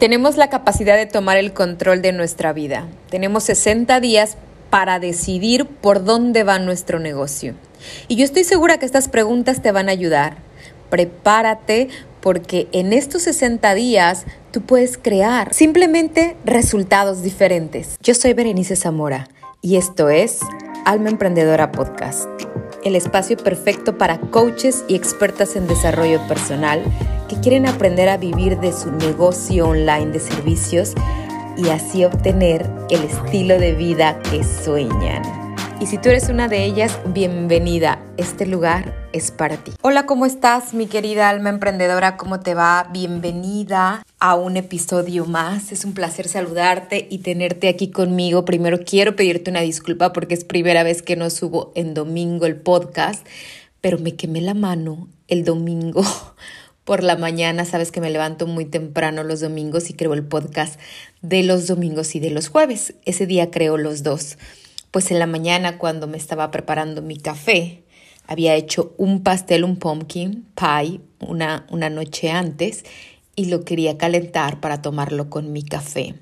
Tenemos la capacidad de tomar el control de nuestra vida. Tenemos 60 días para decidir por dónde va nuestro negocio. Y yo estoy segura que estas preguntas te van a ayudar. Prepárate porque en estos 60 días tú puedes crear simplemente resultados diferentes. Yo soy Berenice Zamora y esto es Alma Emprendedora Podcast, el espacio perfecto para coaches y expertas en desarrollo personal que quieren aprender a vivir de su negocio online de servicios y así obtener el estilo de vida que sueñan. Y si tú eres una de ellas, bienvenida. Este lugar es para ti. Hola, ¿cómo estás, mi querida alma emprendedora? ¿Cómo te va? Bienvenida a un episodio más. Es un placer saludarte y tenerte aquí conmigo. Primero quiero pedirte una disculpa porque es primera vez que no subo en domingo el podcast, pero me quemé la mano el domingo por la mañana, sabes que me levanto muy temprano los domingos y creo el podcast de los domingos y de los jueves. Ese día creo los dos. Pues en la mañana cuando me estaba preparando mi café, había hecho un pastel, un pumpkin pie, una, una noche antes y lo quería calentar para tomarlo con mi café.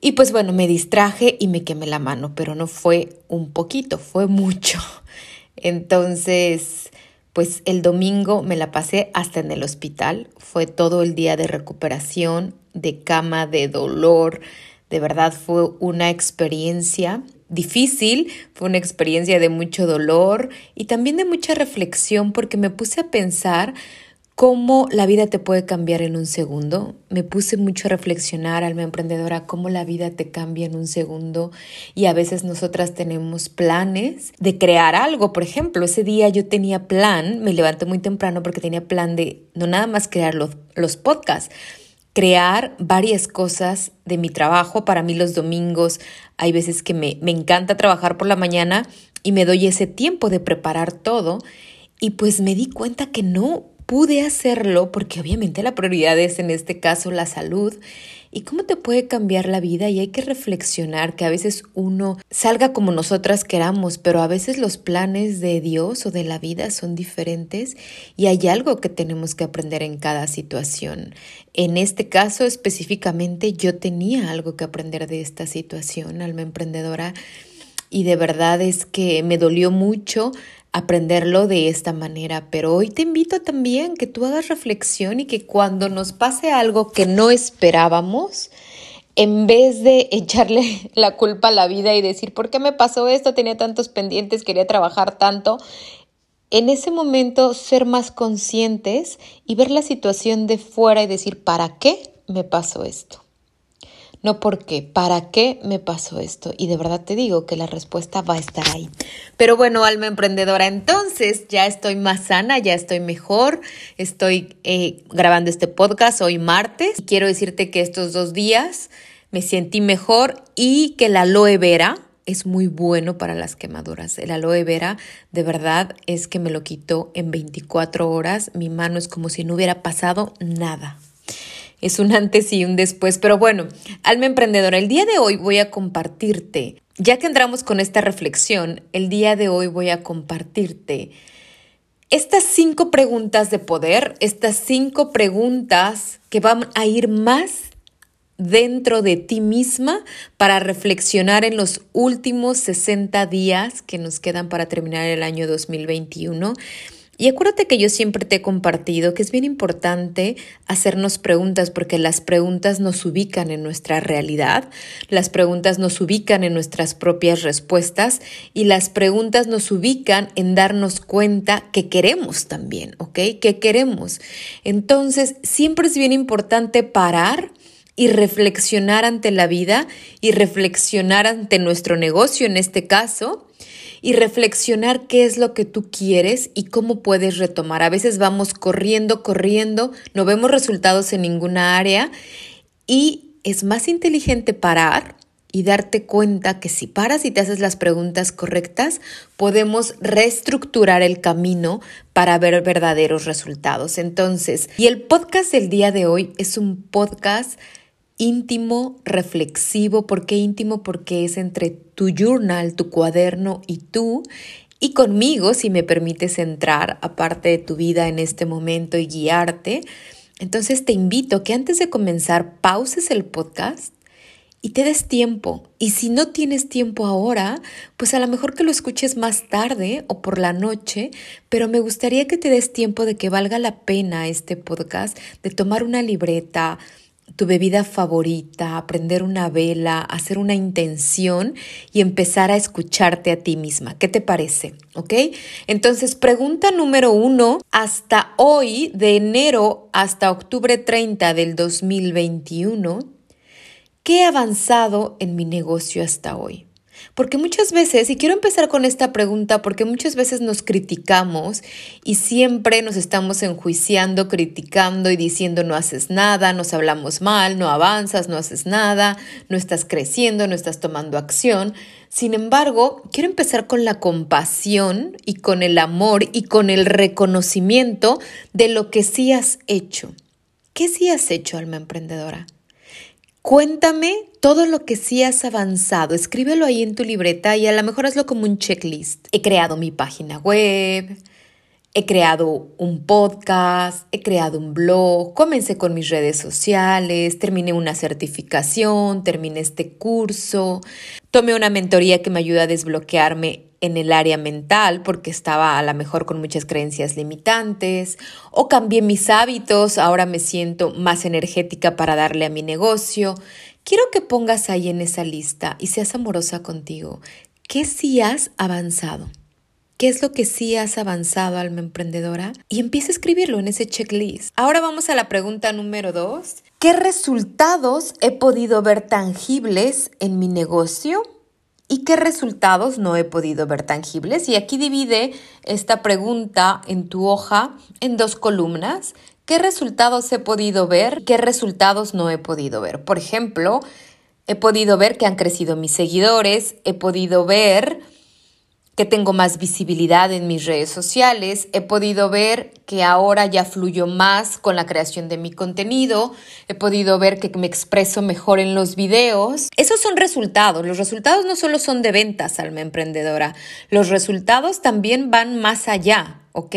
Y pues bueno, me distraje y me quemé la mano, pero no fue un poquito, fue mucho. Entonces, pues el domingo me la pasé hasta en el hospital. Fue todo el día de recuperación, de cama, de dolor. De verdad fue una experiencia difícil, fue una experiencia de mucho dolor y también de mucha reflexión porque me puse a pensar cómo la vida te puede cambiar en un segundo. Me puse mucho a reflexionar, alma emprendedora, cómo la vida te cambia en un segundo y a veces nosotras tenemos planes de crear algo. Por ejemplo, ese día yo tenía plan, me levanté muy temprano porque tenía plan de no nada más crear los, los podcasts, crear varias cosas de mi trabajo. Para mí los domingos hay veces que me, me encanta trabajar por la mañana y me doy ese tiempo de preparar todo. Y pues me di cuenta que no pude hacerlo porque obviamente la prioridad es en este caso la salud y cómo te puede cambiar la vida y hay que reflexionar que a veces uno salga como nosotras queramos, pero a veces los planes de Dios o de la vida son diferentes y hay algo que tenemos que aprender en cada situación. En este caso específicamente yo tenía algo que aprender de esta situación, alma emprendedora, y de verdad es que me dolió mucho aprenderlo de esta manera, pero hoy te invito también que tú hagas reflexión y que cuando nos pase algo que no esperábamos, en vez de echarle la culpa a la vida y decir, ¿por qué me pasó esto? Tenía tantos pendientes, quería trabajar tanto. En ese momento ser más conscientes y ver la situación de fuera y decir, ¿para qué me pasó esto? No por qué, para qué me pasó esto. Y de verdad te digo que la respuesta va a estar ahí. Pero bueno, alma emprendedora, entonces ya estoy más sana, ya estoy mejor, estoy eh, grabando este podcast hoy martes. Y quiero decirte que estos dos días me sentí mejor y que la aloe vera es muy bueno para las quemaduras. El aloe vera de verdad es que me lo quitó en 24 horas. Mi mano es como si no hubiera pasado nada es un antes y un después. Pero bueno, alma emprendedora, el día de hoy voy a compartirte, ya que entramos con esta reflexión, el día de hoy voy a compartirte estas cinco preguntas de poder, estas cinco preguntas que van a ir más dentro de ti misma para reflexionar en los últimos 60 días que nos quedan para terminar el año 2021 y acuérdate que yo siempre te he compartido que es bien importante hacernos preguntas porque las preguntas nos ubican en nuestra realidad, las preguntas nos ubican en nuestras propias respuestas y las preguntas nos ubican en darnos cuenta que queremos también, ¿ok? Que queremos. Entonces, siempre es bien importante parar y reflexionar ante la vida y reflexionar ante nuestro negocio en este caso y reflexionar qué es lo que tú quieres y cómo puedes retomar. A veces vamos corriendo, corriendo, no vemos resultados en ninguna área y es más inteligente parar y darte cuenta que si paras y te haces las preguntas correctas, podemos reestructurar el camino para ver verdaderos resultados. Entonces, y el podcast del día de hoy es un podcast íntimo, reflexivo. ¿Por qué íntimo? Porque es entre tu journal, tu cuaderno y tú. Y conmigo, si me permites entrar, aparte de tu vida en este momento y guiarte, Entonces te invito que antes de comenzar pauses el podcast y te des tiempo. Y si no tienes tiempo ahora, pues a lo mejor que lo escuches más tarde o por la noche, pero me gustaría que te des tiempo de que valga la pena este podcast, de tomar una libreta, tu bebida favorita, aprender una vela, hacer una intención y empezar a escucharte a ti misma. ¿Qué te parece? ¿Ok? Entonces, pregunta número uno, hasta hoy, de enero hasta octubre 30 del 2021, ¿qué he avanzado en mi negocio hasta hoy? Porque muchas veces, y quiero empezar con esta pregunta, porque muchas veces nos criticamos y siempre nos estamos enjuiciando, criticando y diciendo no haces nada, nos hablamos mal, no avanzas, no haces nada, no estás creciendo, no estás tomando acción. Sin embargo, quiero empezar con la compasión y con el amor y con el reconocimiento de lo que sí has hecho. ¿Qué sí has hecho, alma emprendedora? Cuéntame todo lo que sí has avanzado. Escríbelo ahí en tu libreta y a lo mejor hazlo como un checklist. He creado mi página web, he creado un podcast, he creado un blog, comencé con mis redes sociales, terminé una certificación, terminé este curso, tomé una mentoría que me ayuda a desbloquearme en el área mental porque estaba a lo mejor con muchas creencias limitantes o cambié mis hábitos, ahora me siento más energética para darle a mi negocio. Quiero que pongas ahí en esa lista y seas amorosa contigo. ¿Qué sí has avanzado? ¿Qué es lo que sí has avanzado, alma emprendedora? Y empieza a escribirlo en ese checklist. Ahora vamos a la pregunta número dos. ¿Qué resultados he podido ver tangibles en mi negocio? ¿Y qué resultados no he podido ver tangibles? Y aquí divide esta pregunta en tu hoja en dos columnas. ¿Qué resultados he podido ver? ¿Qué resultados no he podido ver? Por ejemplo, he podido ver que han crecido mis seguidores, he podido ver que tengo más visibilidad en mis redes sociales, he podido ver que ahora ya fluyo más con la creación de mi contenido, he podido ver que me expreso mejor en los videos. Esos son resultados. Los resultados no solo son de ventas, alma emprendedora, los resultados también van más allá, ¿ok?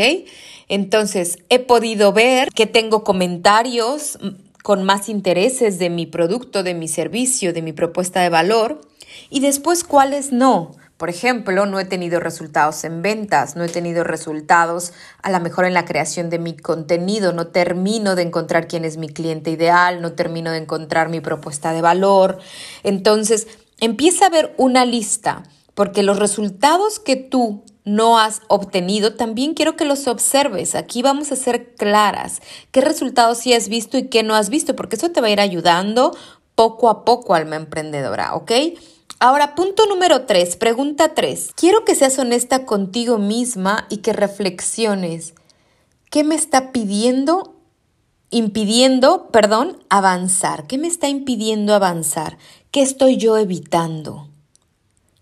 Entonces, he podido ver que tengo comentarios con más intereses de mi producto, de mi servicio, de mi propuesta de valor y después cuáles no. Por ejemplo, no he tenido resultados en ventas, no he tenido resultados a lo mejor en la creación de mi contenido, no termino de encontrar quién es mi cliente ideal, no termino de encontrar mi propuesta de valor. Entonces, empieza a ver una lista, porque los resultados que tú no has obtenido, también quiero que los observes. Aquí vamos a ser claras qué resultados sí has visto y qué no has visto, porque eso te va a ir ayudando poco a poco, alma emprendedora, ¿ok? Ahora, punto número tres, pregunta tres. Quiero que seas honesta contigo misma y que reflexiones. ¿Qué me está pidiendo, impidiendo, perdón, avanzar? ¿Qué me está impidiendo avanzar? ¿Qué estoy yo evitando?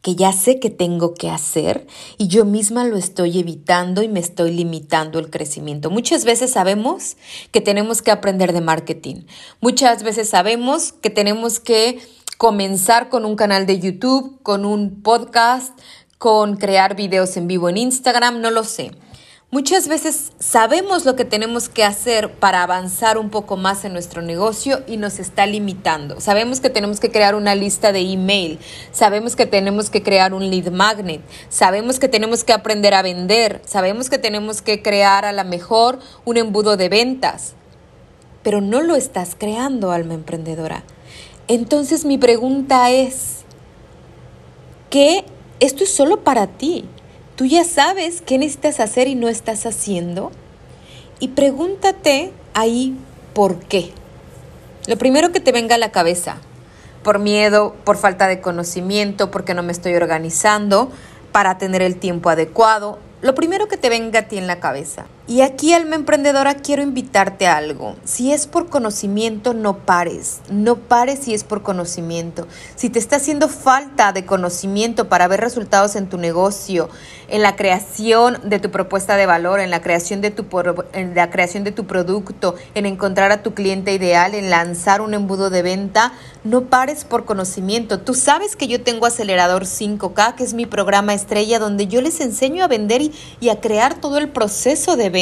Que ya sé que tengo que hacer y yo misma lo estoy evitando y me estoy limitando el crecimiento. Muchas veces sabemos que tenemos que aprender de marketing. Muchas veces sabemos que tenemos que comenzar con un canal de YouTube, con un podcast, con crear videos en vivo en Instagram, no lo sé. Muchas veces sabemos lo que tenemos que hacer para avanzar un poco más en nuestro negocio y nos está limitando. Sabemos que tenemos que crear una lista de email, sabemos que tenemos que crear un lead magnet, sabemos que tenemos que aprender a vender, sabemos que tenemos que crear a la mejor un embudo de ventas, pero no lo estás creando, alma emprendedora. Entonces mi pregunta es, ¿qué? Esto es solo para ti. Tú ya sabes qué necesitas hacer y no estás haciendo. Y pregúntate ahí por qué. Lo primero que te venga a la cabeza, por miedo, por falta de conocimiento, porque no me estoy organizando para tener el tiempo adecuado, lo primero que te venga a ti en la cabeza. Y aquí, alma emprendedora, quiero invitarte a algo. Si es por conocimiento, no pares. No pares si es por conocimiento. Si te está haciendo falta de conocimiento para ver resultados en tu negocio, en la creación de tu propuesta de valor, en la creación de tu, la creación de tu producto, en encontrar a tu cliente ideal, en lanzar un embudo de venta, no pares por conocimiento. Tú sabes que yo tengo Acelerador 5K, que es mi programa estrella, donde yo les enseño a vender y, y a crear todo el proceso de venta.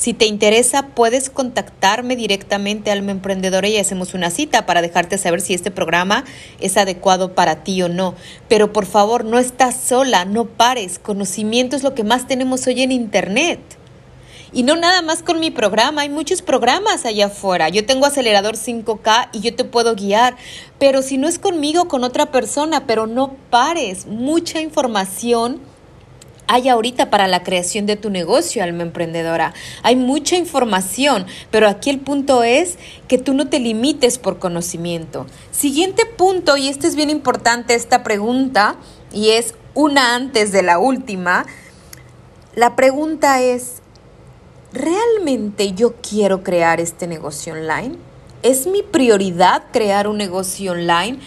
Si te interesa, puedes contactarme directamente Alma Emprendedora y hacemos una cita para dejarte saber si este programa es adecuado para ti o no. Pero por favor, no estás sola, no pares. Conocimiento es lo que más tenemos hoy en Internet. Y no nada más con mi programa, hay muchos programas allá afuera. Yo tengo acelerador 5K y yo te puedo guiar, pero si no es conmigo, con otra persona, pero no pares. Mucha información hay ahorita para la creación de tu negocio, alma emprendedora. Hay mucha información, pero aquí el punto es que tú no te limites por conocimiento. Siguiente punto, y este es bien importante esta pregunta, y es una antes de la última. La pregunta es, ¿realmente yo quiero crear este negocio online? ¿Es mi prioridad crear un negocio online?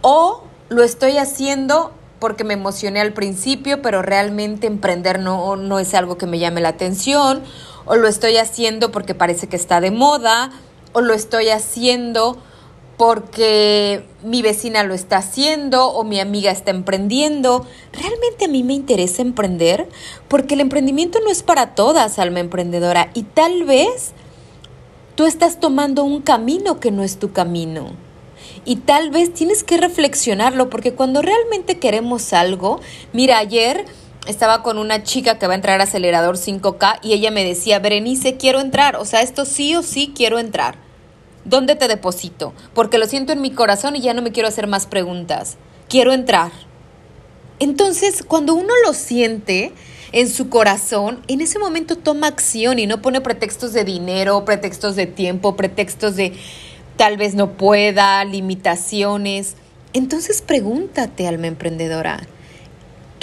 ¿O lo estoy haciendo porque me emocioné al principio, pero realmente emprender no, no es algo que me llame la atención, o lo estoy haciendo porque parece que está de moda, o lo estoy haciendo porque mi vecina lo está haciendo o mi amiga está emprendiendo. ¿Realmente a mí me interesa emprender? Porque el emprendimiento no es para todas, alma emprendedora, y tal vez tú estás tomando un camino que no es tu camino. Y tal vez tienes que reflexionarlo porque cuando realmente queremos algo, mira, ayer estaba con una chica que va a entrar a acelerador 5K y ella me decía, Berenice, quiero entrar, o sea, esto sí o sí quiero entrar. ¿Dónde te deposito? Porque lo siento en mi corazón y ya no me quiero hacer más preguntas. Quiero entrar. Entonces, cuando uno lo siente en su corazón, en ese momento toma acción y no pone pretextos de dinero, pretextos de tiempo, pretextos de tal vez no pueda, limitaciones. Entonces pregúntate, alma emprendedora,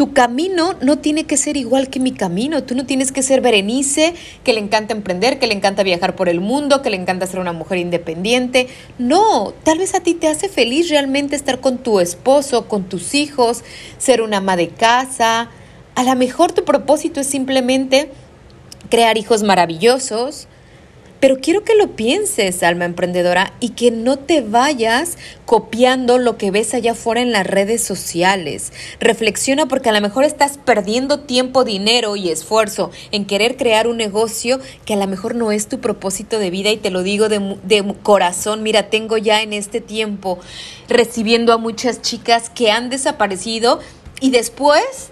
tu camino no tiene que ser igual que mi camino. Tú no tienes que ser Berenice, que le encanta emprender, que le encanta viajar por el mundo, que le encanta ser una mujer independiente. No, tal vez a ti te hace feliz realmente estar con tu esposo, con tus hijos, ser una ama de casa. A lo mejor tu propósito es simplemente crear hijos maravillosos, pero quiero que lo pienses, alma emprendedora, y que no te vayas copiando lo que ves allá afuera en las redes sociales. Reflexiona porque a lo mejor estás perdiendo tiempo, dinero y esfuerzo en querer crear un negocio que a lo mejor no es tu propósito de vida y te lo digo de, de corazón. Mira, tengo ya en este tiempo recibiendo a muchas chicas que han desaparecido y después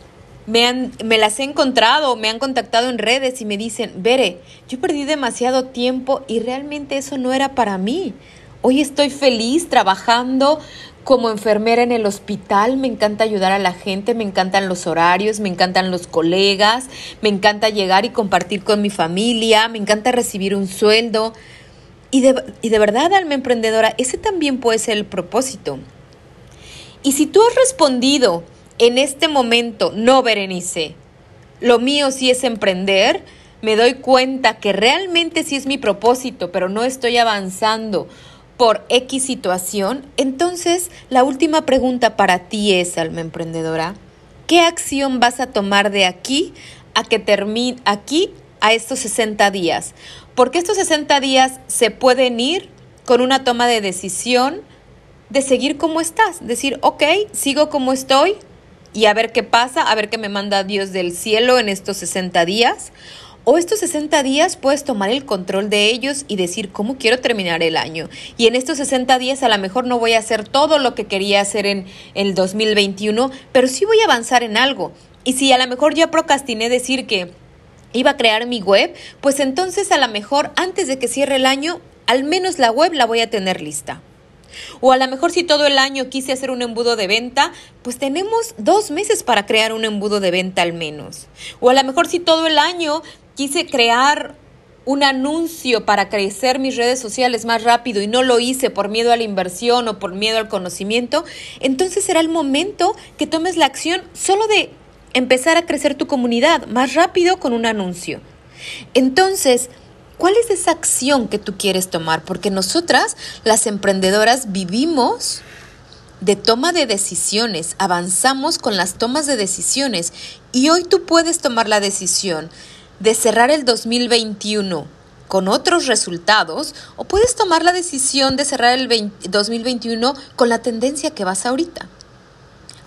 me, han, me las he encontrado, me han contactado en redes y me dicen, Bere, yo perdí demasiado tiempo y realmente eso no era para mí. Hoy estoy feliz trabajando como enfermera en el hospital, me encanta ayudar a la gente, me encantan los horarios, me encantan los colegas, me encanta llegar y compartir con mi familia, me encanta recibir un sueldo. Y de, y de verdad, alma emprendedora, ese también puede ser el propósito. Y si tú has respondido, en este momento, no, Berenice, lo mío sí es emprender, me doy cuenta que realmente sí es mi propósito, pero no estoy avanzando por X situación, entonces la última pregunta para ti es, alma emprendedora, ¿qué acción vas a tomar de aquí a que termine aquí a estos 60 días? Porque estos 60 días se pueden ir con una toma de decisión de seguir como estás, decir, ok, sigo como estoy, y a ver qué pasa, a ver qué me manda Dios del cielo en estos 60 días. O estos 60 días puedes tomar el control de ellos y decir cómo quiero terminar el año. Y en estos 60 días a lo mejor no voy a hacer todo lo que quería hacer en el 2021, pero sí voy a avanzar en algo. Y si a lo mejor ya procrastiné decir que iba a crear mi web, pues entonces a lo mejor antes de que cierre el año, al menos la web la voy a tener lista. O a lo mejor si todo el año quise hacer un embudo de venta, pues tenemos dos meses para crear un embudo de venta al menos. O a lo mejor si todo el año quise crear un anuncio para crecer mis redes sociales más rápido y no lo hice por miedo a la inversión o por miedo al conocimiento, entonces será el momento que tomes la acción solo de empezar a crecer tu comunidad más rápido con un anuncio. Entonces, ¿Cuál es esa acción que tú quieres tomar? Porque nosotras, las emprendedoras, vivimos de toma de decisiones, avanzamos con las tomas de decisiones y hoy tú puedes tomar la decisión de cerrar el 2021 con otros resultados o puedes tomar la decisión de cerrar el 2021 con la tendencia que vas ahorita.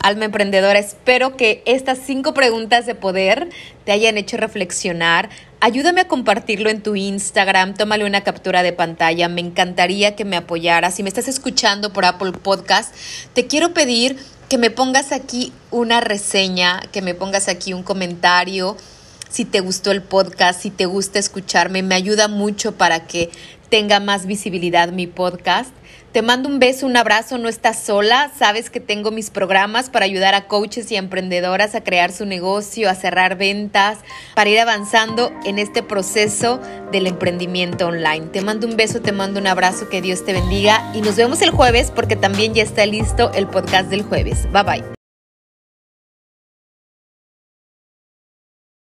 Alma emprendedora, espero que estas cinco preguntas de poder te hayan hecho reflexionar, ayúdame a compartirlo en tu Instagram, tómale una captura de pantalla, me encantaría que me apoyaras. Si me estás escuchando por Apple Podcast, te quiero pedir que me pongas aquí una reseña, que me pongas aquí un comentario si te gustó el podcast, si te gusta escucharme, me ayuda mucho para que tenga más visibilidad mi podcast. Te mando un beso, un abrazo, no estás sola, sabes que tengo mis programas para ayudar a coaches y emprendedoras a crear su negocio, a cerrar ventas, para ir avanzando en este proceso del emprendimiento online. Te mando un beso, te mando un abrazo, que Dios te bendiga y nos vemos el jueves porque también ya está listo el podcast del jueves. Bye bye.